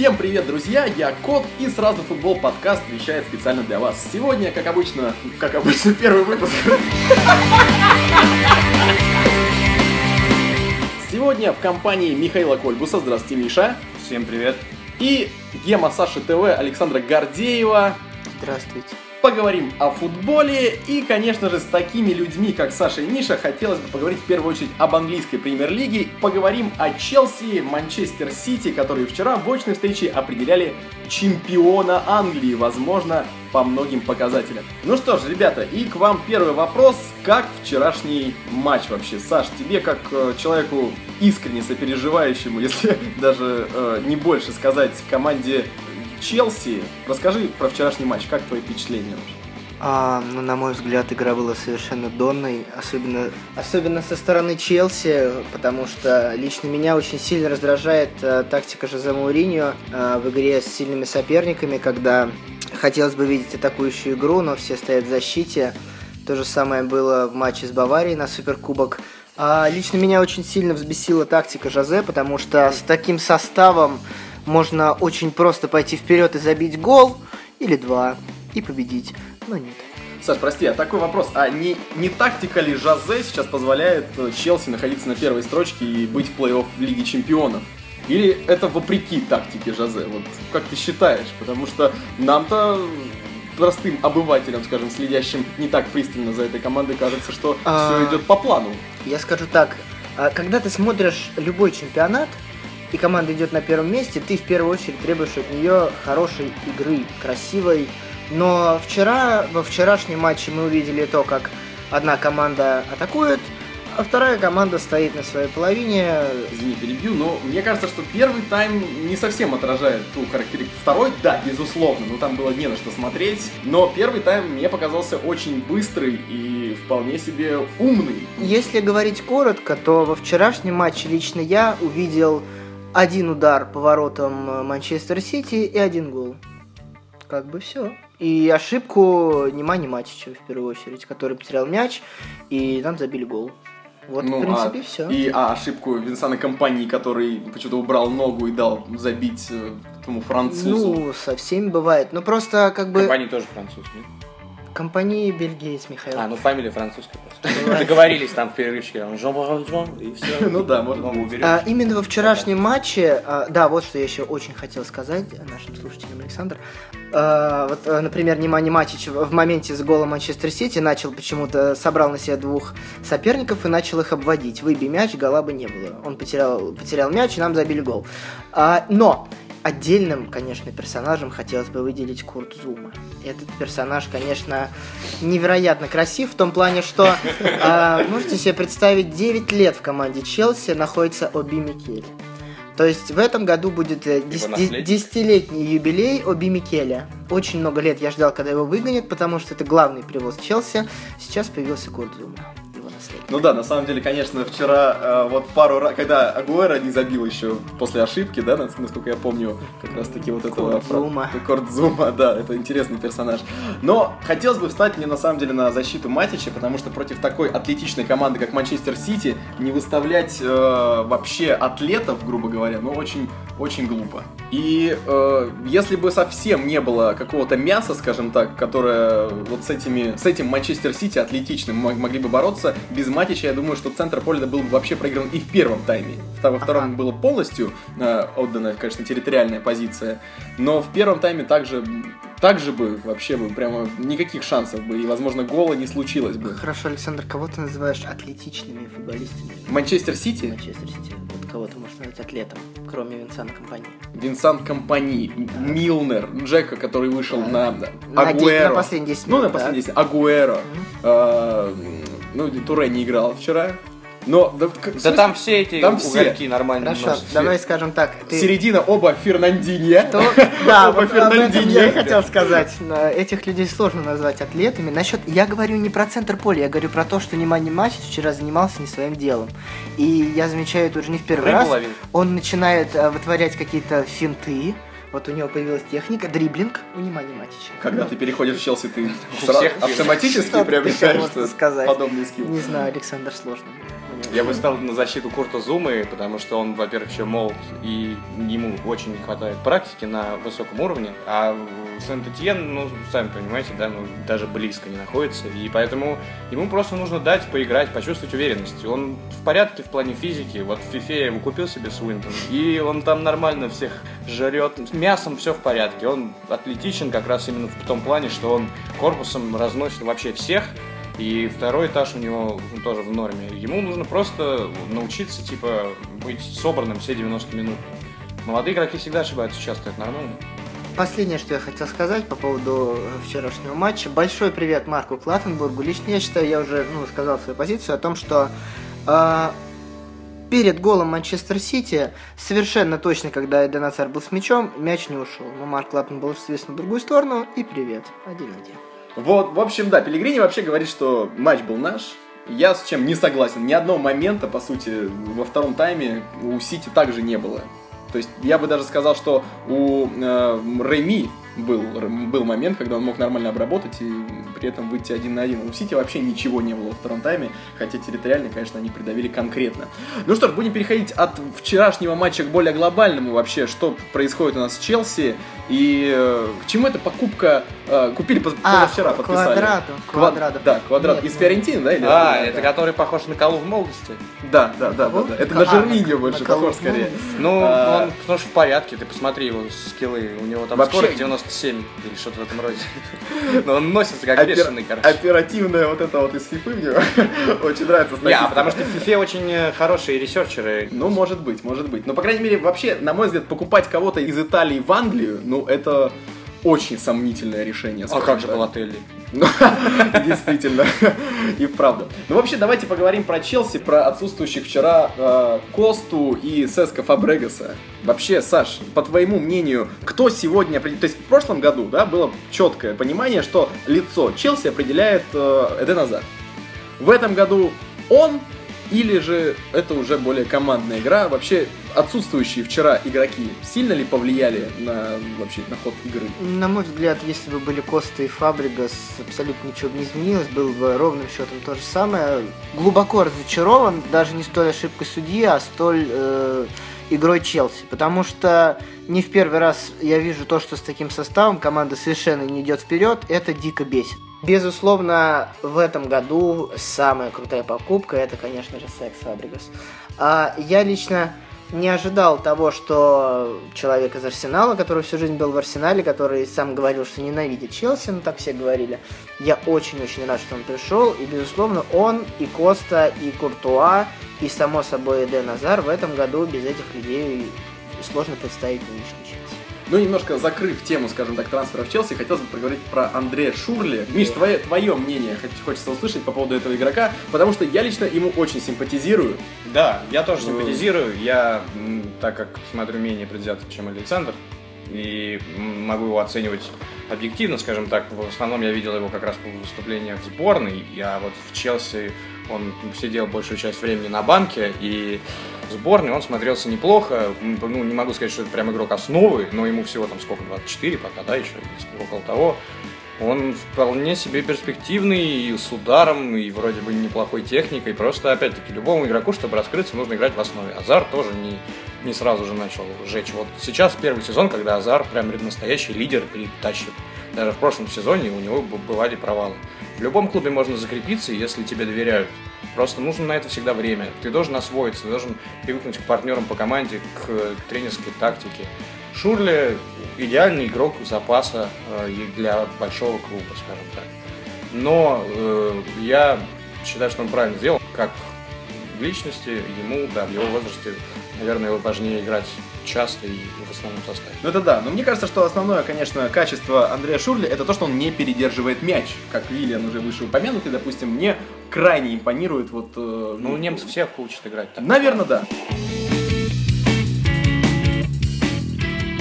Всем привет, друзья! Я Кот и сразу футбол подкаст вещает специально для вас. Сегодня, как обычно, как обычно, первый выпуск. Сегодня в компании Михаила Кольбуса. Здравствуйте, Миша. Всем привет. И Гема Саши ТВ Александра Гордеева. Здравствуйте. Поговорим о футболе и, конечно же, с такими людьми, как Саша и Миша, хотелось бы поговорить в первую очередь об английской премьер-лиге. Поговорим о Челси, Манчестер Сити, которые вчера в очной встрече определяли чемпиона Англии, возможно, по многим показателям. Ну что ж, ребята, и к вам первый вопрос. Как вчерашний матч вообще? Саш, тебе как э, человеку искренне сопереживающему, если даже э, не больше сказать, команде Челси. Расскажи про вчерашний матч, как твои впечатления? А, ну, на мой взгляд, игра была совершенно донной, особенно, особенно со стороны Челси, потому что лично меня очень сильно раздражает а, тактика Жозе Мауриньо а, в игре с сильными соперниками, когда хотелось бы видеть атакующую игру, но все стоят в защите. То же самое было в матче с Баварией на Суперкубок. А, лично меня очень сильно взбесила тактика Жозе, потому что с таким составом можно очень просто пойти вперед и забить гол или два и победить, но нет. Саш, прости, а такой вопрос. А не, не тактика ли Жозе сейчас позволяет э, Челси находиться на первой строчке и быть в плей-офф Лиги Чемпионов? Или это вопреки тактике Жозе? Вот как ты считаешь? Потому что нам-то простым обывателям, скажем, следящим не так пристально за этой командой, кажется, что а... все идет по плану. Я скажу так, а когда ты смотришь любой чемпионат, и команда идет на первом месте, ты в первую очередь требуешь от нее хорошей игры, красивой. Но вчера, во вчерашнем матче мы увидели то, как одна команда атакует, а вторая команда стоит на своей половине. Извини, перебью, но мне кажется, что первый тайм не совсем отражает ту характеристику. Второй, да, безусловно, но там было не на что смотреть. Но первый тайм мне показался очень быстрый и вполне себе умный. Если говорить коротко, то во вчерашнем матче лично я увидел один удар по воротам э, Манчестер Сити и один гол. Как бы все. И ошибку Немани Матича, в первую очередь, который потерял мяч, и нам забили гол. Вот, ну, в принципе, а, все. И а ошибку Винсана Компании, который почему-то убрал ногу и дал забить э, этому французу. Ну, со всеми бывает. Ну, просто как бы... Компании тоже француз, нет? Компании бельгиец Михаил. А, ну фамилия французская просто. Договорились там в перерывчике, он и все. Ну да, можно а, Именно во вчерашнем матче, а, да, вот что я еще очень хотел сказать нашим слушателям, Александр. А, вот, например, Немани Матич в моменте с голом Манчестер Сити начал почему-то, собрал на себя двух соперников и начал их обводить. Выбей мяч, гола бы не было. Он потерял, потерял мяч, и нам забили гол. Но Отдельным, конечно, персонажем хотелось бы выделить Курт Зума. Этот персонаж, конечно, невероятно красив в том плане, что э, можете себе представить, 9 лет в команде Челси находится Оби Микель. То есть в этом году будет э, десятилетний юбилей Оби Микеля. Очень много лет я ждал, когда его выгонят, потому что это главный привоз Челси. Сейчас появился Курт Зума. Ну да, на самом деле, конечно, вчера э, вот пару раз, когда Агуэра не забил еще после ошибки, да, насколько я помню, как раз таки вот этого... Кордзума. Кордзума, да, это интересный персонаж. Но хотелось бы встать мне на самом деле на защиту Матича, потому что против такой атлетичной команды, как Манчестер Сити, не выставлять э, вообще атлетов, грубо говоря, ну очень, очень глупо. И э, если бы совсем не было какого-то мяса, скажем так, которое вот с этими, с этим Манчестер Сити атлетичным могли бы бороться, без Матича, я думаю, что центр поля был бы вообще проигран и в первом тайме. Во втором ага. было полностью э, отдана, конечно, территориальная позиция, но в первом тайме также также бы вообще бы прямо никаких шансов бы, и, возможно, гола не случилось бы. Хорошо, Александр, кого ты называешь атлетичными футболистами? Манчестер Сити? Манчестер Сити. Вот кого ты можешь назвать атлетом, кроме Винсана Компании? Винсант Компании, Милнер, Джека, который вышел на Агуэро. На последние 10 минут, Ну, на последние 10 Агуэро. Mm-hmm. Ну, Туре не играл вчера. Но да, да там все эти там угольки все. нормально. Хорошо, носят. давай скажем так. Ты... Середина оба Фернандинья. Что? Да, оба Фернандинья. Я хотел сказать, этих людей сложно назвать атлетами. Насчет, я говорю не про центр поля, я говорю про то, что Немани Матч вчера занимался не своим делом. И я замечаю это уже не в первый раз. Он начинает э, вытворять какие-то финты, Вот у него появилась техника, дриблинг у Немани Матича. Когда ты переходишь в Челси, ты автоматически приобретаешь хотел этот сказать? подобный скилл. Не знаю, Александр, сложно. Я бы стал на защиту Курта Зумы, потому что он, во-первых, еще молод, и ему очень не хватает практики на высоком уровне, а Сент-Этьен, ну, сами понимаете, да, ну, даже близко не находится, и поэтому ему просто нужно дать поиграть, почувствовать уверенность. Он в порядке в плане физики, вот в Фифе я его купил себе Свинтон, и он там нормально всех жрет, мясом все в порядке, он атлетичен как раз именно в том плане, что он корпусом разносит вообще всех, и второй этаж у него тоже в норме. Ему нужно просто научиться, типа, быть собранным все 90 минут. Молодые игроки всегда ошибаются часто, это нормально. Последнее, что я хотел сказать по поводу э, вчерашнего матча. Большой привет Марку Клаттенбургу. Лично я считаю, я уже ну, сказал свою позицию о том, что э, перед голом Манчестер Сити совершенно точно, когда Эден Азар был с мячом, мяч не ушел. Но Марк Клаттен был свистнут в другую сторону, и привет. Один-один. Вот, в общем, да, Пелегрини вообще говорит, что матч был наш. Я с чем не согласен. Ни одного момента, по сути, во втором тайме у Сити также не было. То есть я бы даже сказал, что у э, Реми был, был момент, когда он мог нормально обработать и при этом выйти один на один. У Сити вообще ничего не было во втором тайме, хотя территориально, конечно, они придавили конкретно. Ну что ж, будем переходить от вчерашнего матча к более глобальному вообще, что происходит у нас в Челси и э, к чему эта покупка, э, купили поз- А, позавчера, подписали. Квадрату, Ква- Квадрату. Да, квадрат. Нет, Из ну- Фиорентины, да? Или А, это который похож на Колу в молодости? Да, да, да, да, да. Это на А, на- больше на похож скорее. Ну, А. он потому что в порядке, ты посмотри его скиллы, у него там Вообще- скорость 97 или что-то в этом роде. Но он носится как Опер- бешеный, короче. Оперативная вот это вот из фифы мне очень нравится. Не, а статистика. потому что в FIFA очень э, хорошие ресерчеры. Ну, может быть, может быть. Но, по крайней мере, вообще, на мой взгляд, покупать кого-то из Италии в Англию, ну, это очень сомнительное решение. А как же так. Балотелли? Ну, действительно, и правда. Ну, вообще, давайте поговорим про Челси, про отсутствующих вчера э, Косту и Сеско Фабрегаса. Вообще, Саш, по твоему мнению, кто сегодня. То есть в прошлом году, да, было четкое понимание, что лицо Челси определяет э, Эден Азар. В этом году он или же это уже более командная игра? Вообще, отсутствующие вчера игроки сильно ли повлияли на, вообще, на ход игры? На мой взгляд, если бы были Коста и Фабригас, абсолютно ничего бы не изменилось, было бы ровным счетом то же самое. Глубоко разочарован, даже не столь ошибкой судьи, а столь э, игрой Челси. Потому что не в первый раз я вижу то, что с таким составом команда совершенно не идет вперед, это дико бесит. Безусловно, в этом году самая крутая покупка это, конечно же, Секс Фабригас. А я лично не ожидал того, что человек из Арсенала, который всю жизнь был в Арсенале, который сам говорил, что ненавидит Челси, ну так все говорили. Я очень-очень рад, что он пришел, и, безусловно, он, и Коста, и Куртуа, и, само собой, Эден Азар в этом году без этих людей сложно представить нынешний Челси. Ну, немножко закрыв тему, скажем так, трансфера в Челси, хотелось бы поговорить про Андрея Шурли. Миш, твое, твое мнение хочется услышать по поводу этого игрока, потому что я лично ему очень симпатизирую. Да, я тоже симпатизирую. Я, так как смотрю менее предвзято, чем Александр, и могу его оценивать объективно, скажем так. В основном я видел его как раз по выступлениях в сборной, а вот в Челси он сидел большую часть времени на банке, и в сборной он смотрелся неплохо. Ну, не могу сказать, что это прям игрок основы, но ему всего там сколько, 24 пока, да, еще, около того. Он вполне себе перспективный, и с ударом, и вроде бы неплохой техникой. Просто, опять-таки, любому игроку, чтобы раскрыться, нужно играть в основе. Азар тоже не, не сразу же начал жечь. Вот сейчас первый сезон, когда Азар прям настоящий лидер перетащит. Даже в прошлом сезоне у него бывали провалы. В любом клубе можно закрепиться, если тебе доверяют. Просто нужно на это всегда время. Ты должен освоиться, ты должен привыкнуть к партнерам по команде, к тренерской тактике. Шурли идеальный игрок запаса э, для большого клуба, скажем так. Но э, я считаю, что он правильно сделал. Как личности, ему, да, в его возрасте, наверное, важнее играть часто и в основном составе. Ну это да, но мне кажется, что основное, конечно, качество Андрея Шурли это то, что он не передерживает мяч, как Виллиан уже выше упомянутый, допустим, мне крайне импонирует вот... э, Ну, немцы всех учат играть так. Наверное, да.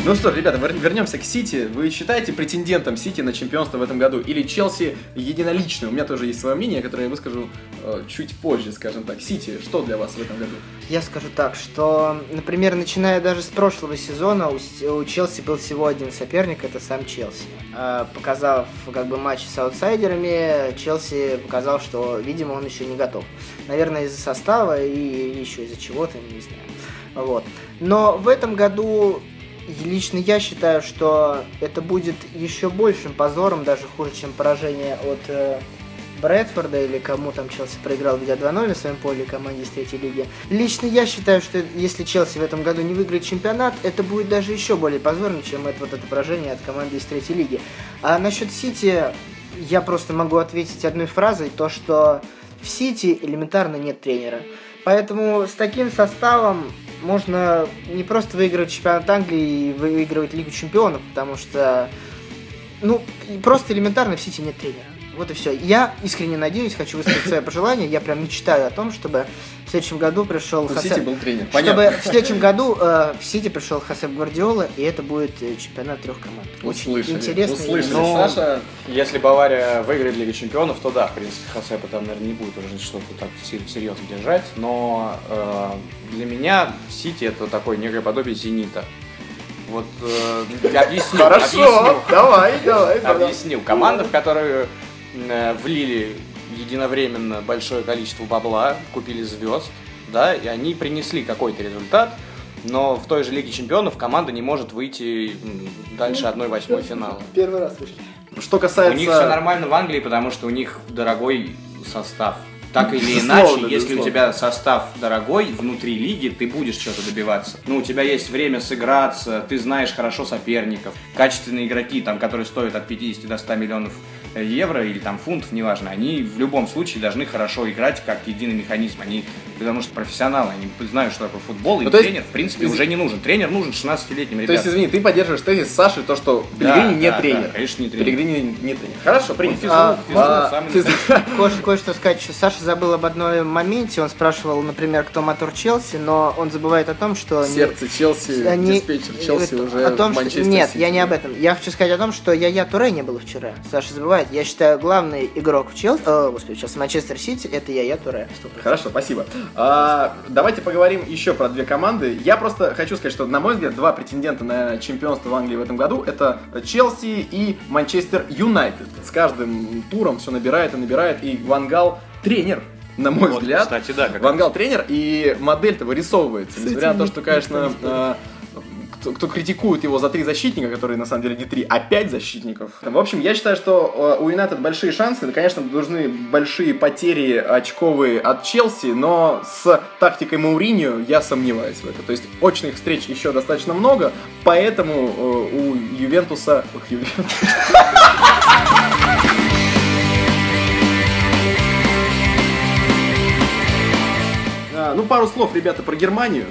Ну что ж, ребята, вернемся к Сити. Вы считаете претендентом Сити на чемпионство в этом году? Или Челси единолично? У меня тоже есть свое мнение, которое я выскажу э, чуть позже, скажем так. Сити, что для вас в этом году? Я скажу так, что, например, начиная даже с прошлого сезона, у, у Челси был всего один соперник, это сам Челси. Э, показав как бы матч с аутсайдерами, Челси показал, что, видимо, он еще не готов. Наверное, из-за состава и еще из-за чего-то, не знаю. Вот. Но в этом году лично я считаю, что это будет еще большим позором, даже хуже, чем поражение от э, Брэдфорда или кому там Челси проиграл где 2-0 на своем поле команде из третьей лиги. Лично я считаю, что если Челси в этом году не выиграет чемпионат, это будет даже еще более позорно, чем это вот это поражение от команды из третьей лиги. А насчет Сити я просто могу ответить одной фразой, то что в Сити элементарно нет тренера. Поэтому с таким составом можно не просто выигрывать чемпионат Англии и выигрывать Лигу чемпионов, потому что, ну, просто элементарно в Сити нет тренера. Вот и все. Я искренне надеюсь, хочу высказать свое пожелание. Я прям мечтаю о том, чтобы в следующем году пришел В Сити был тренер. Чтобы в следующем году э, в Сити пришел Хасеп Гвардиола, и это будет э, чемпионат трех команд. Очень услышали, интересно. Услышали. Ну, Саша... Если Бавария выиграет Лигу Чемпионов, то да, в принципе, Хасепа там, наверное, не будет уже что-то так серьезно держать. Но э, для меня Сити это такое некое подобие Зенита. Вот э, объясню. Хорошо, объясню, давай, давай. Объясню. Команда, в которую Э, влили единовременно большое количество бабла, купили звезд, да, и они принесли какой-то результат, но в той же Лиге Чемпионов команда не может выйти дальше 1-8 финала. Первый раз вышли. Что касается... У них все нормально в Англии, потому что у них дорогой состав. Так или Безусловно, иначе, если безусловно. у тебя состав дорогой внутри лиги, ты будешь что-то добиваться. Ну, у тебя есть время сыграться, ты знаешь хорошо соперников, качественные игроки, там, которые стоят от 50 до 100 миллионов евро или там фунтов, неважно, они в любом случае должны хорошо играть как единый механизм. Они, потому что профессионалы, они знают, что такое футбол, и Ну, то есть- тренер, в принципе, из- уже не нужен. Тренер нужен 16-летним То ребятам. есть, извини, ты поддерживаешь тезис Саши, то, что Да, Пелегрини не да, тренер. да, конечно, не тренер. Пелегрини не тренер. Хорошо, принято. физрук, А, физрук, а, самый физрук. Кое- Кое-что сказать еще. Саша забыл об одном моменте. Он спрашивал, например, кто мотор Челси, но он забывает о том, что... не- Сердце Челси, они- диспетчер Челси это- уже о том, что... Манчестер Нет, Сити. я не об этом. Я хочу сказать о том, что я я Туре не было вчера. Саша забывает. Я считаю, главный игрок в Челси... О, господи, сейчас Манчестер Сити, это я я Туре. 100%. Хорошо, спасибо. А, давайте поговорим еще про две команды. Я просто хочу сказать, что, на мой взгляд, два претендента на чемпионство в Англии в этом году это Челси и Манчестер Юнайтед. С каждым туром все набирает и набирает, и Вангал тренер. На мой Вот, взгляд, кстати, да, как Вангал тренер, и модель-то вырисовывается. Несмотря на то, что, конечно, кто, кто критикует его за три защитника, которые на самом деле не три, а пять защитников. В общем, я считаю, что э, у Юнайтед большие шансы. Конечно, нужны большие потери очковые от Челси, но с тактикой Мауриньо я сомневаюсь в этом. То есть очных встреч еще достаточно много, поэтому э, у Ювентуса... Ох. А, Ну, пару слов, ребята, про Германию.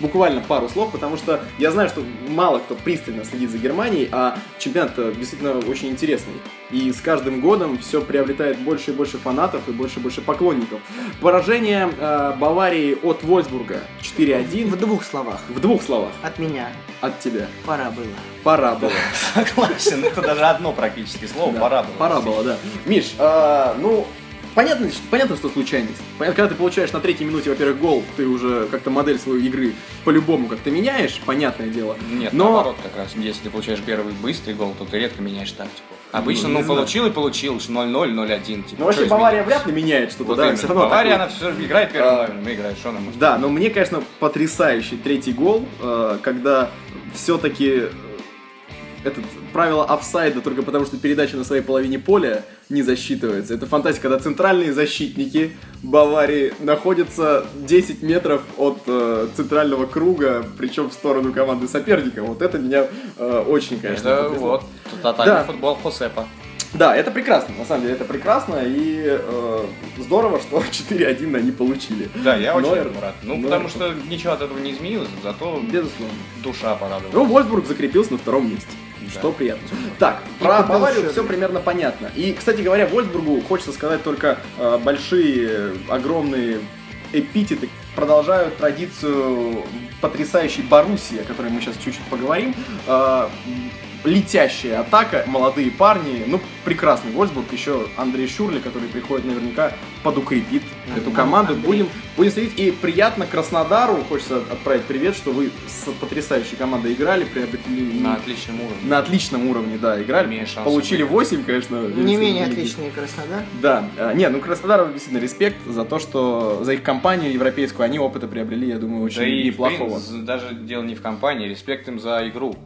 Буквально пару слов, потому что я знаю, что мало кто пристально следит за Германией, а чемпионат действительно очень интересный. И с каждым годом все приобретает больше и больше фанатов и больше и больше поклонников. Поражение э, Баварии от Вольсбурга 4-1. В двух словах. В двух словах От меня. от тебя. Пора было. Пора было. Согласен, это даже одно практически слово, пора было. Пора было, да. Миш, а, ну, понятно, понятно, что случайность. Понятно, когда ты получаешь на третьей минуте, во-первых, гол, ты уже как-то модель своей игры по-любому как-то меняешь, понятное дело. Нет, Но- наоборот, как раз. Если ты получаешь первый быстрый гол, то ты редко меняешь тактику. Обычно, Ну, ну, знаю. получил и получил, 0-0, 0-1. Типа, Ну, вообще, Бавария изменилось? вряд ли меняет что-то, Вот да, именно. все равно Бавария, такой- она все играет первым А, номером, мы играем, что она может Да, но мне, конечно, потрясающий третий гол, э, когда все-таки этот правило офсайда только потому, что передача на своей половине поля не засчитывается. Это фантастика, когда центральные защитники Баварии находятся 10 метров от э, центрального круга, причем в сторону команды соперника. Вот это меня э, очень, конечно, Это потрясло. вот тотальный Да. футбол Хосепа. Да, это прекрасно, на самом деле это прекрасно, и э, здорово, что 4-1 они получили. Да, я очень Нойер- рад. Ну, Нойер- потому что ничего от этого не изменилось, зато Безусловно. душа порадовала. Ну, Вольсбург закрепился на втором месте. Да. Что приятно. Так, И про Баварию все примерно понятно. И, кстати говоря, Вольсбургу хочется сказать только э, большие, огромные эпитеты продолжают традицию потрясающей Боруссии, о которой мы сейчас чуть-чуть поговорим. Э, летящая атака, молодые парни, ну, прекрасный Вольсбург, еще Андрей Шурли, который приходит наверняка подукрепит эту команду. Будем, будем следить. И приятно Краснодару, хочется отправить привет, что вы с потрясающей командой играли, приобретели... На отличном уровне. На отличном уровне, да, играли. Имея Получили быть. 8, конечно. Не менее отличный Краснодар. Да, А, не, ну Краснодару действительно респект за то, что за их компанию европейскую они опыта приобрели, я думаю, очень Да и в неплохого. принципе, даже дело не в компании, респект им за игру.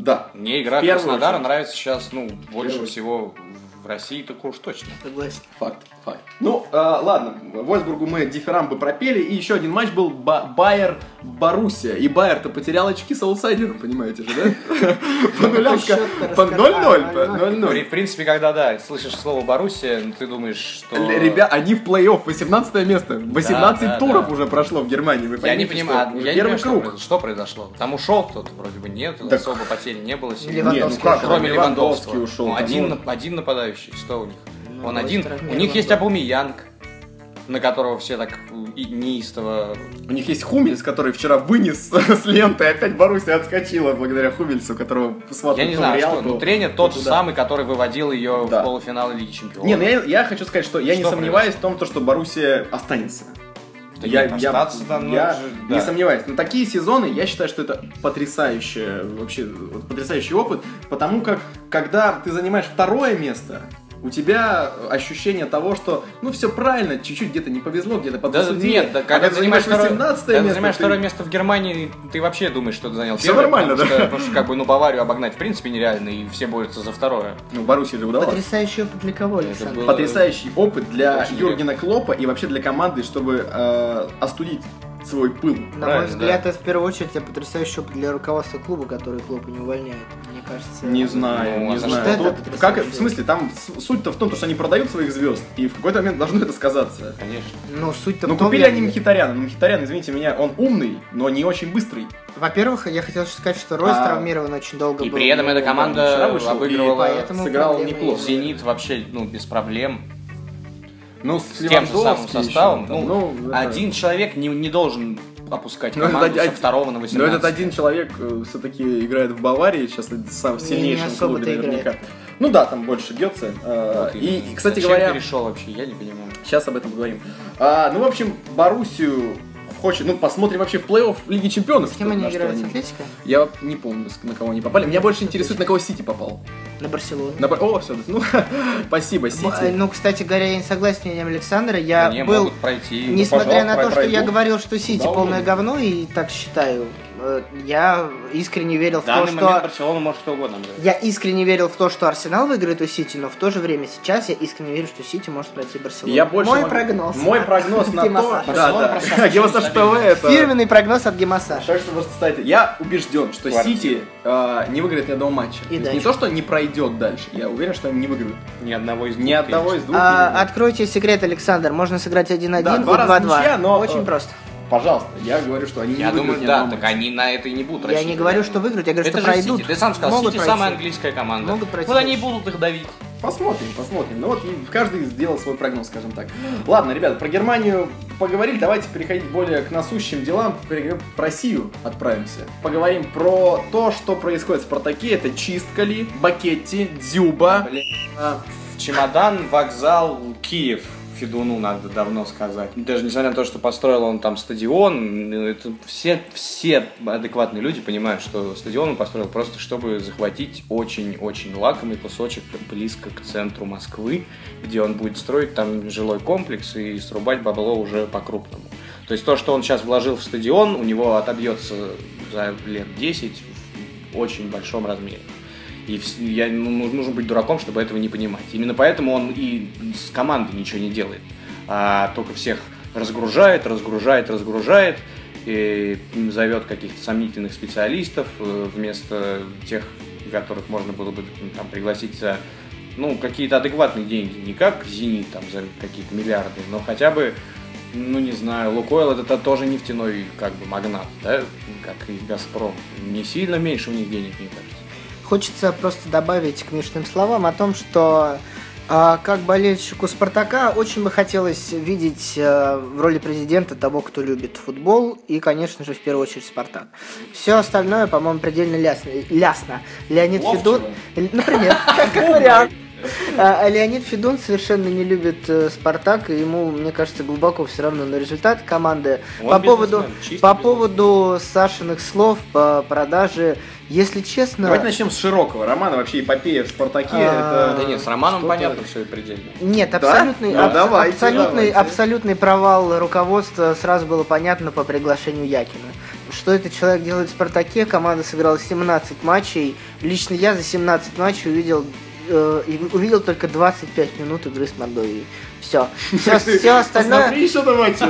Да. Мне игра В первую Краснодара нравится сейчас, ну, больше всего в России, только уж точно. Согласен. Факт, факт. Ну, э, ладно, Вольсбургу мы дифирамбы пропели, и еще один матч был Ба- Байер Боруссия. И Байер-то потерял очки с аутсайдером, понимаете же, да? По нулям по расскажи. 0-0, А, по 0-0. 0-0. В принципе, когда, да, слышишь слово Боруссия, ну, ты думаешь, что... Ребят, они в плей-офф, 18 место. 18 да, туров уже прошло в Германии, вы Я не понимаю, что я не первый понимаю, что, круг. произошло. что произошло. Там ушел кто-то, вроде бы нет, особо потерь не было ну. Кроме Левандовского. ушел. Один нападающий, что у них? Ну, Он один. У них есть. Абумиянг, на которого все так неистово... У них есть Хумельс, который вчера вынес с ленты, и опять Боруссия отскочила благодаря Хумельсу, которого смотрит Я не знаю, что, то- ну, тренер то тот же самый, который выводил ее Да. в полуфинал Лиги Чемпионов. Не, ну я, я хочу сказать, что я не сомневаюсь в том, то, что Боруссия останется. Да я нет, я, там, ну, я же- не да. сомневаюсь. Но такие сезоны, я считаю, что это потрясающее, вообще вот потрясающий опыт, потому как, когда ты занимаешь второе место, у тебя ощущение того, что, ну, все правильно, чуть-чуть где-то не повезло, где-то Да, подзасудили. нет, да, А когда ты ты занимаешь второе, 18 когда ты место, занимаешь ты- второе место в Германии, ты вообще думаешь, что ты занял Всё первое. нормально, потому да. Что, потому что, как бы, ну, Баварию обогнать в принципе нереально, и все борются за второе. Ну, Боруссии же удалось. Потрясающий опыт для кого, Это Александр? было- Потрясающий опыт для Очень Юргена Клопа и вообще для команды, чтобы э, остудить свой пыл. На мой Правильно, взгляд, да. это в первую очередь это потрясающий для руководства клуба, который клуб не увольняет. Мне кажется. Не знаю, Ну, не знаю. что это как, в смысле, там суть-то в том, что они продают своих звезд, и в какой-то момент должно это сказаться. Конечно. Ну, суть-то Ну, в том, купили я- они Мхитаряна. Ну, Мхитарян, извините меня, он умный, но не очень быстрый. Во-первых, я хотел сказать, что Ройс А- травмирован очень долго И был. при этом эта команда вышел, и обыгрывала поэтому сыграл проблемы неплохо. Зенит вообще, ну, без проблем. Ну, с, С тем же самым составом. еще, Ну, это- один человек не, не должен опускать Ну, это команду один- со второго на Но 18. этот один человек все-таки играет в Баварии, сейчас сам в Не- сильнейшем клубе наверняка. играет. Ну да, там больше Гетце. э, Вот и, и, кстати Зачем говоря, перешел вообще, я не понимаю. Сейчас об этом поговорим. А, ну, в общем, Боруссию хочет... Ну, посмотрим вообще в плей-офф Лиги Чемпионов. С кем они играют? С они- Атлетико? Я не помню, на кого они попали. Меня больше интересует, на кого Сити попал. На Барселону. На... О, все, ну, спасибо, Б- э, Сити. Ну, кстати говоря, я не согласен с мнением Александра. Я Они был, пройти. несмотря на то, что я говорил, что Сити полное говно, и так считаю, я искренне верил В в то, момент что... Барселона может кто угодно брать. Я искренне верил в то, что Арсенал выиграет у Сити, но в то же время сейчас я искренне верю, что Сити может пройти Барселону. Я больше Мой могу- прогноз. Мой прогноз на то... Да, да. Гемассаж ТВ это... Фирменный прогноз от Гемассаж. Так что, просто, кстати, я убежден, что. Сити э, не выиграет ни одного матча. Не то, что не пройдет дальше. Я уверен, что они не выиграют. Ни одного из двух. Ни одного из двух. А, откройте секрет, Александр. Можно сыграть 1-1 Да, и два раза 2-2. ничья, но, Очень э, просто. Пожалуйста, я говорю, что они не Я выиграют думаю, да, так они на это и не будут Я не рассчитывать. говорю, что выиграют, я говорю, Это что же пройдут. Сити. Ты сам сказал, Могут Сити пройти. самая английская команда. Могут пройти Вот они и будут их давить. Посмотрим, посмотрим. Ну вот и каждый сделал свой прогноз, скажем так. Ладно, ребята, про Германию поговорили. Давайте переходить более к насущим делам. Про Россию отправимся. Поговорим про то, что происходит в Спартаке. Это чистка ли, Бакетти, Дзюба. Блин. А, чемодан, вокзал, Киев. Федуну надо давно сказать. Даже несмотря на то, что построил он там стадион, это все, все адекватные люди понимают, что стадион он построил просто, чтобы захватить очень-очень лакомый кусочек близко к центру Москвы, где он будет строить там жилой комплекс и срубать бабло уже по-крупному. То есть то, что он сейчас вложил в стадион, у него отобьется за лет 10 в очень большом размере. И я, ну, ну, нужно быть дураком, чтобы этого не понимать. Именно поэтому он и с командой ничего не делает, а только всех разгружает, разгружает, разгружает, и зовет каких-то сомнительных специалистов э, вместо тех, которых можно было бы там, пригласить за ну, какие-то адекватные деньги. Не как «Зенит» там, за какие-то миллиарды, но хотя бы ну, не знаю, Лукойл это тоже нефтяной как бы магнат, да, как и Газпром. Не сильно меньше у них денег, мне кажется. Хочется просто добавить к Мишным словам о том, что А как болельщику Спартака очень бы хотелось видеть э, в роли президента того, кто любит футбол, и, конечно же, в первую очередь Спартак. Все остальное, по-моему, предельно лясно. лясно. Леонид. Федун, например, как как вариант. А, а Леонид Федун совершенно не любит э, Спартак, и ему, мне кажется, глубоко все равно на результат команды. Он по поводу, по поводу Сашиных слов по продаже, если честно... Давайте начнем с широкого. Романа вообще эпопея в «Спартаке» А, это... Да нет, с Романом понятно все и предельно. Нет, Да? абсолютный, Ну, абс- давайте, абсолютный, давайте. абсолютный провал руководства сразу было понятно по приглашению Якина. Что этот человек делает в «Спартаке», команда сыграла 17 матчей. Лично я за 17 матчей увидел, э, увидел только 25 минут игры с Мордовией. Все. Все, все остальное... Смотри еще матче.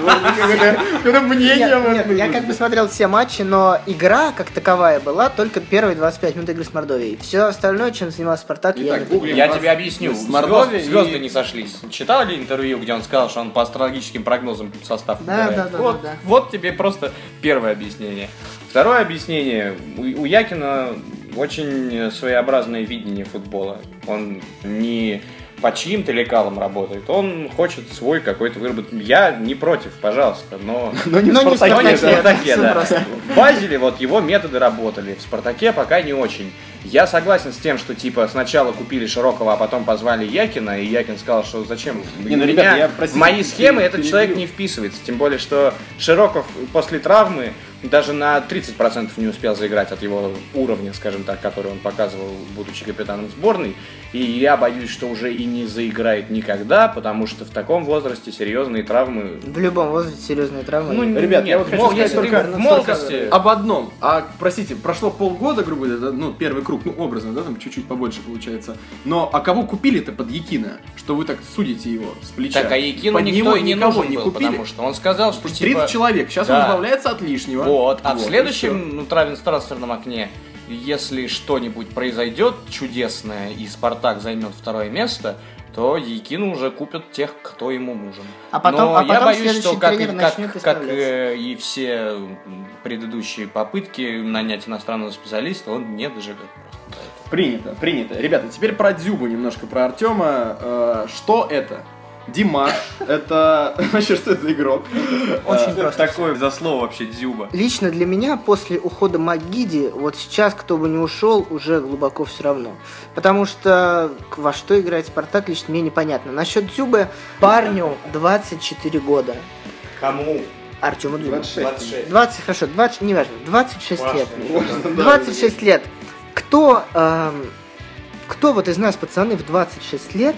Какое мнение я как бы смотрел все матчи, но игра как таковая была только первые 25 минут игры с Мордовией. Все остальное, чем занимался Спартак, я не Я тебе объясню. с Мордовией Звезды, не сошлись. Читали интервью, где он сказал, что он по астрологическим прогнозам состав Да, да, да, вот, тебе просто первое объяснение. Второе объяснение. У Якина очень своеобразное видение футбола. Он не по чьим-то лекалам работает. Он хочет свой какой-то выработать. Я не против, пожалуйста, но... Но не в Но в «Спартаке», не в да. Спартаке, да. В Базеле вот его методы работали, в Спартаке пока не очень. Я согласен с тем, что типа сначала купили Широкого, а потом позвали Якина, и Якин сказал, что зачем? Не, ну, меня я, в простите, мои схемы этот человек перебью. не вписывается. Тем более, что Широков после травмы даже на 30% не успел заиграть от его уровня, скажем так, который он показывал, будучи капитаном сборной. И я боюсь, что уже и не заиграет никогда, потому что в таком возрасте серьезные травмы В любом возрасте серьезные травмы. ну, Ребят, я нет, вот хочу мол, сказать только- в молодости... об одном. А, простите, прошло полгода, грубо говоря, ну, первый круг, ну, образно, да, там чуть-чуть побольше получается. Но, а кого купили-то под Якина? Что вы так судите его с плеча? Так, а Якину Под никто и не нужен не был, купили? потому что он сказал, что 30 типа... человек, сейчас Да. он избавляется от лишнего. Вот, а в Вот, и следующем ну, трансфер- трансферном окне, если что-нибудь произойдет чудесное и Спартак займет второе место, то Якину уже купят тех, кто ему нужен. А потом- Но а я потом боюсь, следующий что как, как, как э, и все предыдущие попытки нанять иностранного специалиста, он не доживет просто. Принято, принято. Ребята, теперь про Дзюбу немножко, про Артема. Э, что это? Димаш, это... Вообще, что это за игрок? Очень Э, просто. Такое за слово вообще Дзюба. Лично для меня после ухода Магиди, вот сейчас кто бы не ушел, уже глубоко все равно. Потому что во что играет Спартак, лично мне непонятно. Насчет Дзюбы, парню 24 года. Кому? Артему Дзюбе. 26. 20, хорошо, 20, неважно, 26 лет. Можно, да. 26 лет. Кто, эм, кто вот из нас, пацаны, в 26 лет,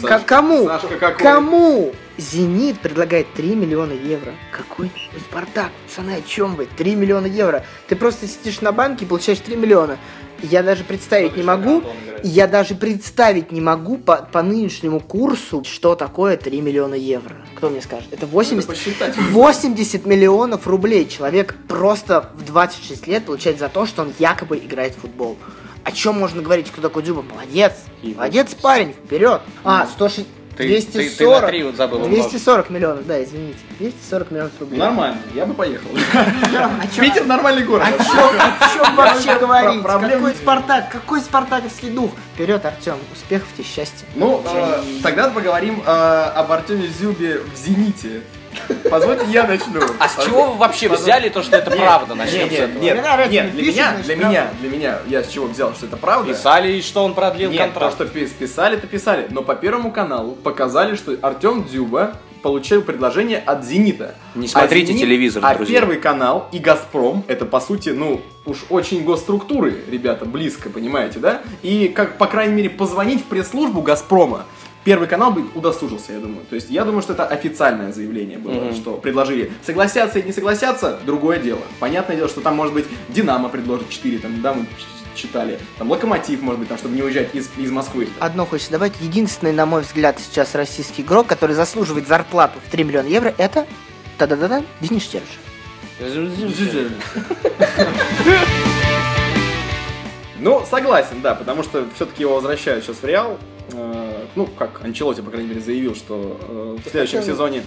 Сашка, к- кому, Сашка какой? кому Зенит предлагает 3 миллиона евро? Какой Спартак? Пацаны, о чем вы? 3 миллиона евро. Ты просто сидишь на банке и получаешь 3 миллиона. Я даже представить не могу, я даже представить не могу по, по нынешнему курсу, что такое 3 миллиона евро. Кто мне скажет? Это 80, Надо посчитать. 80 миллионов рублей человек просто в 26 лет получает за то, что он якобы играет в футбол. О чем можно говорить, кто такой Дзюба? Молодец! Молодец, парень, вперед! А, 106... Ты, 240, ты, ты на три вот забыл умножить. 240 миллионов, да, извините. 240 миллионов рублей. Нормально, я бы поехал. Чём- Питер нормальный город. о чем, о чем вообще Про- говорить? Какой. Спартак? Какой спартаковский дух? Вперед, Артем. Успехов тебе, счастья. Ну, э, тогда поговорим э, об Артеме Зюбе в «Зените». Позвольте, я начну. А с чего вы вообще взяли то, что это правда? Начнем Нет, с нет, этого. нет, нет, для пишет, меня, значит, для меня, для меня, я с чего взял, что это правда? Писали, что он продлил Нет, то, контракт. что пи- писали, то писали. Но по Первому каналу показали, что Артем Дзюба получил предложение от «Зенита». Не смотрите «Зенит», телевизор, А друзья. Первый канал и «Газпром» — это, по сути, ну, уж очень госструктуры, ребята, близко, понимаете, да? И, как, по крайней мере, позвонить в пресс-службу «Газпрома» Первый канал бы удосужился, я думаю. То есть я думаю, что это официальное заявление было, Мгм. что предложили. Согласятся и не согласятся, другое дело. Понятное дело, что там, может быть, Динамо предложит 4, там, да, мы читали. Там Локомотив, может быть, там, чтобы не уезжать из, из Москвы. Одно хочется добавить. Единственный, на мой взгляд, сейчас российский игрок, который заслуживает зарплату в 3 миллиона евро, это та-да-да-да, Денис Черышев. Ну, согласен, да, потому что все-таки его возвращают сейчас в Реал. Ну, как Анчелоти, по крайней мере, заявил, что э, в следующем хотел- сезоне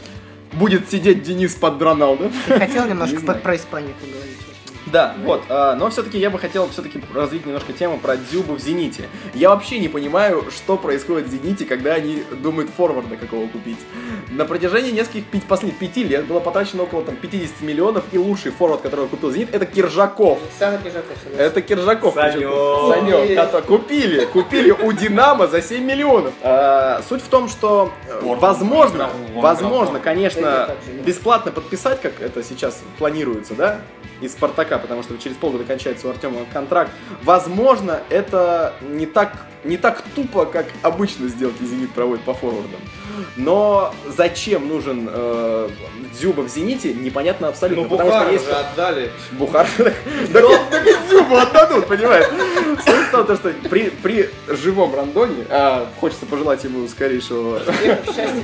будет сидеть Денис под Роналду. Хотел Не немножко про Испанию поговорить. Да, вот, а, но все-таки я бы хотел все-таки развить немножко тему про Дзюбу в Зените. Я вообще не понимаю, что происходит в Зените, когда они думают форварда какого купить. На протяжении нескольких пяти, последних пяти лет было потрачено около там 50 миллионов, и лучший форвард, которого купил Зенит, это Киржаков. Александр Кижаков. Это Киржаков. Санек. Санек, который- купили, купили у Динамо за 7 миллионов. А, суть в том, что э, Вон, возможно, вон, возможно, конечно, бесплатно подписать, как это сейчас планируется, да, из Спартака, потому что через полгода кончается у Артема контракт. Возможно, это не так, не так тупо, как обычно сделки Зенит проводит по форвардам. Но зачем нужен э, Дзюба в Зените, непонятно абсолютно. Ну, потому что есть же отдали. Бухар. Да так и Дзюбу отдадут, понимаешь? Суть в том, то, что при, живом рандоне, а, хочется пожелать ему скорейшего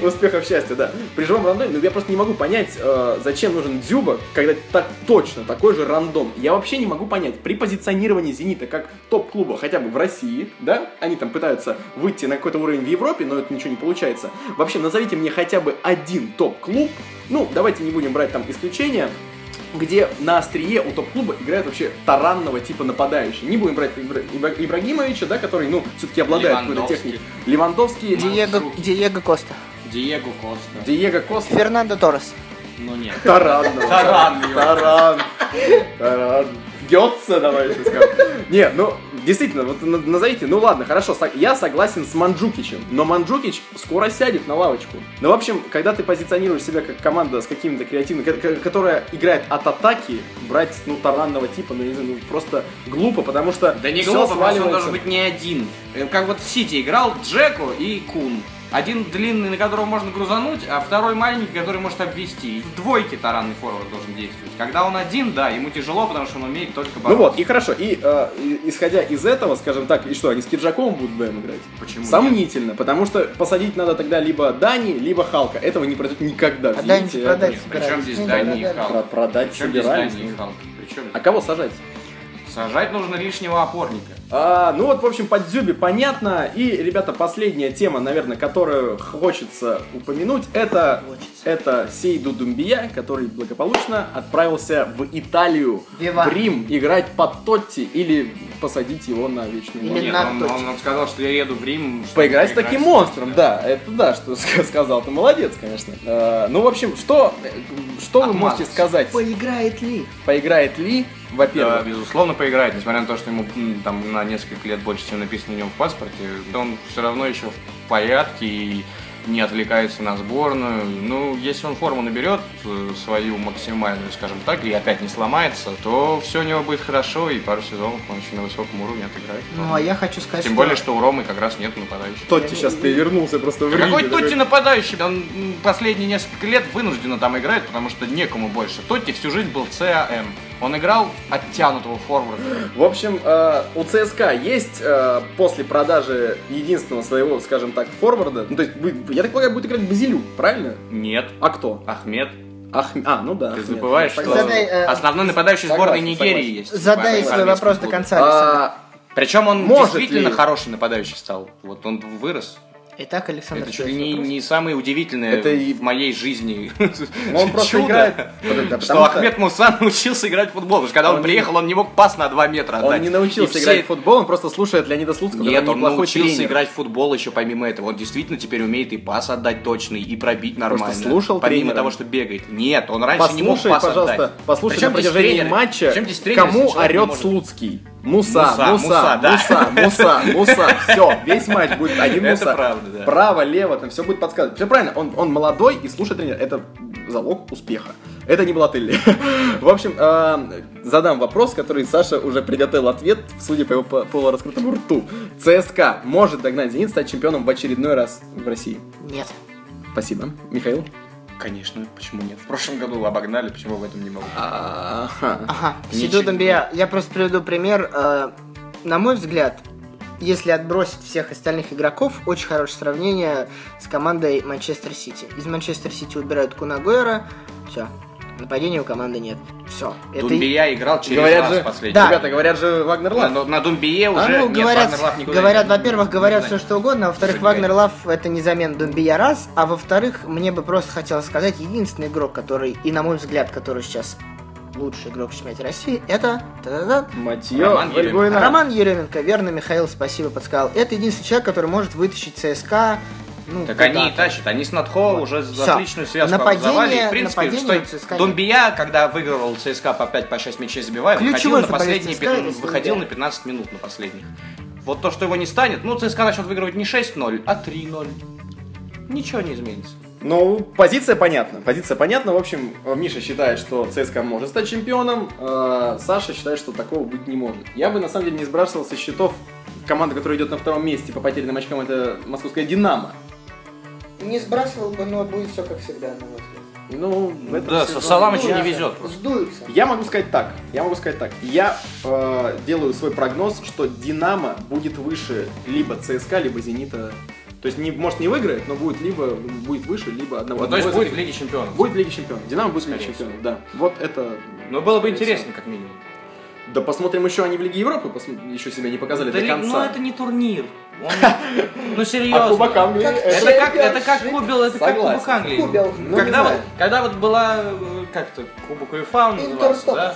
успехов, счастья, да. При живом рандоне, ну я просто не могу понять, э, зачем нужен Дзюба, когда так точно такой же рандом. Я вообще не могу понять, при позиционировании Зенита как топ-клуба хотя бы в России, да, они там пытаются выйти на какой-то уровень в Европе, но это ничего не получается. Вообще, назовите мне хотя бы один топ-клуб, ну, давайте не будем брать там исключения, где на острие у топ-клуба играет вообще таранного типа нападающий. Не будем брать Ибра- Ибра- Ибрагимовича, да, который, ну, все-таки обладает какой-то техникой. Левандовский, Диего, Диего Коста. Диего Коста. Диего Коста. Фернандо Торрес. Ну нет. Таранного. Таран, ё. Таран. Таран. Гетца, давай еще скажем. Не, ну, действительно, вот на- назовите, ну ладно, хорошо, я согласен с Манджукичем, но Манджукич скоро сядет на лавочку. Ну, в общем, когда ты позиционируешь себя как команда с какими-то креативными, ко- ко- которая играет от атаки, брать, ну, таранного типа, ну, не знаю, ну, просто глупо, потому что Да не глупо, просто он должен быть не один. Э, Как вот в Сити играл Джеку и Кун. Один длинный, на которого можно грузануть, а второй маленький, который может обвести. И В двойке таранный форвард должен действовать. Когда он один, да, ему тяжело, потому что он умеет только Ну бороться. вот, и хорошо, и, э, исходя из этого, скажем так, и что, они с Киржаковым будут вдвоем играть? Почему Сомнительно, потому что посадить надо тогда либо Дани, либо Халка. Этого не произойдет никогда. А Дани продать это- Причем здесь Ну, Дани и да. Про- Халк? продать Причем здесь собирались. Дани и Халк? Причем А кого сажать? Сажать нужно лишнего опорника. А, ну вот, в общем, под Дзюби понятно. И, ребята, последняя тема, наверное, которую хочется упомянуть, это, Хочется. это Сейду Думбия, который благополучно отправился в Италию, Вива. в Рим, играть под Тотти или посадить его на вечную. Нет, на он, он- он сказал, что я еду в Рим. Поиграть с таким с монстром, Тотти, да, это да, что ска- сказал, ты молодец, конечно. Э, ну, в общем, что, что вы можете сказать? Поиграет ли? Поиграет ли, Да, во-первых? безусловно, поиграет, несмотря на то, что ему там на несколько лет больше, чем написано у него в паспорте, он все равно еще в порядке и не отвлекается на сборную. Ну, если он форму наберет э, свою максимальную, скажем так, и опять не сломается, то все у него будет хорошо, и пару сезонов он еще на высоком уровне отыграет. Ну, а я хочу сказать, Тем что... более, что у Ромы как раз нет нападающих. Тотти сейчас перевернулся просто в Да какой такой, Тотти нападающий? Он последние несколько лет вынужденно там играет, потому что некому больше. Тотти всю жизнь был ЦАМ. Он играл оттянутого форварда. В общем, э, у ЦСКА есть э, после продажи единственного своего, скажем так, форварда, ну, то есть, я так полагаю, будет играть Базилю, правильно? Нет. А кто? Ахмед. Ах, а, ну да. Ты Ахмед. забываешь, что. Задай, э, основной нападающий согласен, сборной Нигерии согласен. есть. Задай свой вопрос до конца. А, Причем он Может действительно ли- хороший нападающий стал. Вот он вырос. Итак, Александр, Это чуть ли не, вопрос. не самое удивительное Это и- в моей жизни. Ну, он просто чудо, играет. Что потому Ахмед Мусан научился играть в футбол. Потому что когда он, Он не- приехал, он не мог пас на 2 метра отдать. Он не научился И играть все- в футбол, он просто слушает Леонида Слуцкого, Нет, он научился тренер. играть в футбол еще помимо этого. Он действительно теперь умеет и пас отдать точный, и пробить нормально. слушал Помимо тренера. того, что бегает. Нет, он раньше не мог пас пожалуйста, отдать. послушай Причем на протяжении матча, кому орет? Слуцкий. Муса, Муса, Муса, Муса, да. Муса, Муса, Муса, все, весь матч будет один Это Муса. правда, да. Право, лево, там все будет подсказывать. Все правильно, он, он молодой и слушает тренера. Это залог успеха. Это не Балателли. В общем, э, задам вопрос, который Саша уже приготовил ответ, судя по его по- полураскрытому рту. ЦСКА может догнать Зенит, стать чемпионом в очередной раз в России? Нет. Спасибо. Михаил? Конечно, почему нет? В прошлом году обогнали, почему в этом не могу? Ага. Сейду Думбия. Я просто приведу пример. Э, На мой взгляд, если отбросить всех остальных игроков, очень хорошее сравнение с командой Манчестер Сити. Из Манчестер Сити убирают Куна Агуэро, все. Нападения у команды нет. Все. Думбия играл через Говорят раз же, последний. Да. ребята, говорят же Вагнер Лав. на- на Думбие уже А, ну, нет, говорят, Вагнер Лав никуда говорят не- во-первых, говорят все что угодно, а во-вторых, Что Вагнер? Лав это не замена Думбия раз, а во-вторых, мне бы просто хотелось сказать, единственный игрок, который, и на мой взгляд, который сейчас лучший игрок в чемпионате России, это та-да-да, Матьё Роман Вальбуена. Роман Еременко. Верно, Михаил, спасибо, подсказал. Это единственный человек, который может вытащить ЦСКА. Ну, Так они и куда-то. тащат, они с Надхо уже Всё. отличную связку Нападение- образовали. В принципе, что ЦСКА Домбия, когда выигрывал ЦСКА по 5 по 6 мячей забивая, выходил Ключевой на футболист последние ЦСКА, выходил на 15 минут на последних. Вот то, что его не станет, ну, ЦСКА начнет выигрывать не 6-0, а 3-0. Ничего не изменится. Ну, позиция понятна. Позиция понятна. В общем, Миша считает, что ЦСКА может стать чемпионом. э, Саша считает, что такого быть не может. Я бы, на самом деле, не сбрасывал со счетов команда, которая идет на втором месте по потерянным очкам, это московская «Динамо». Не сбрасывал бы, но будет все как всегда, на мой взгляд. Ну, Да, сезоне- Саламычу не везет просто. Сдуются. Я могу сказать так. Я могу сказать так. Я э, делаю свой прогноз, что Динамо будет выше либо ЦСКА, либо Зенита. То есть, не, может, не выиграет, но будет либо будет выше, либо одного. Ну, то есть одного будет в Лиге Чемпионов. будет в Лиге Чемпионов. Динамо будет в Лиге Чемпионов, да. Вот это. Но было бы интересно, как минимум. Да посмотрим еще они в Лиге Европы, посмотрим, еще себя не показали Да до ли- конца. Ну, это не турнир. Он- Ну, А серьезно. Кубок Англии Как это- как, это как. Кубел, это как. Кубок Англии. Кубел. Ну, когда, вот, когда вот была, э, как-то, Кубок УЕФА он назывался, да?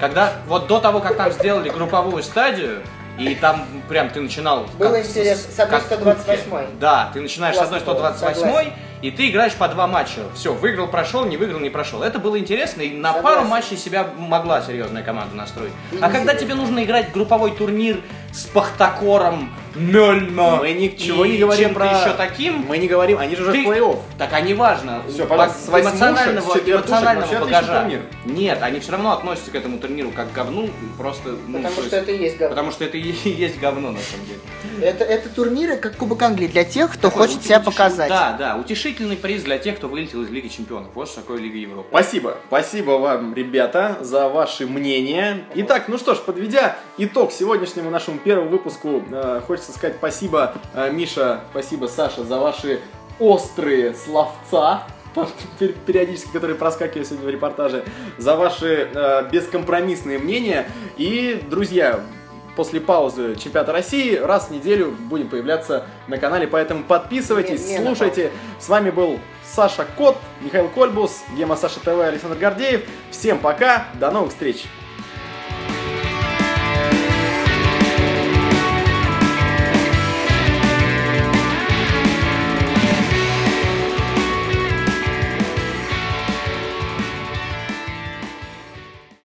Когда, вот до того, как там сделали групповую стадию, и там прям ты начинал... Было как интересно, с одной как в 128-й. кубке. Да, ты начинаешь с одной Классно было, 128 согласен. И ты играешь по два матча. Все, выиграл, прошел, не выиграл, не прошел. Это было интересно, и на Согласен. пару матчей себя могла серьезная команда настроить. И А когда тебе нужно играть групповой турнир с Пахтакором, Мельно Мы ничего и не говорим про... еще таким, Мы не говорим, они же уже Ты- в плей-офф. так а не важно. Всё, пожалуйста, с эмоционального, эмоционального багажа. турнир. Нет, они все равно относятся к этому турниру как к говну, просто... ну, Потому то что есть- это и есть говно. Потому что это и есть говно на самом деле. Это, это турниры, как Кубок Англии, для тех, кто Такой хочет себя показать. Да, да, утешительный приз для тех, кто вылетел из Лиги Чемпионов. Вот что такое Лига Европы. Спасибо. Спасибо вам, ребята, за ваши мнения. Итак, ну что ж, подведя итог сегодняшнему нашему первому выпуску, э, хочется сказать спасибо, э, Миша, спасибо, Саша, за ваши острые словца, пер- периодически, которые проскакивают сегодня в репортаже, за ваши э, бескомпромиссные мнения. И, друзья, после паузы чемпионата России раз в неделю будем появляться на канале, поэтому подписывайтесь, Не- не слушайте. С вами был Саша Кот, Михаил Кольбус, Гема Саша ТВ, Александр Гордеев. Всем пока, до новых встреч!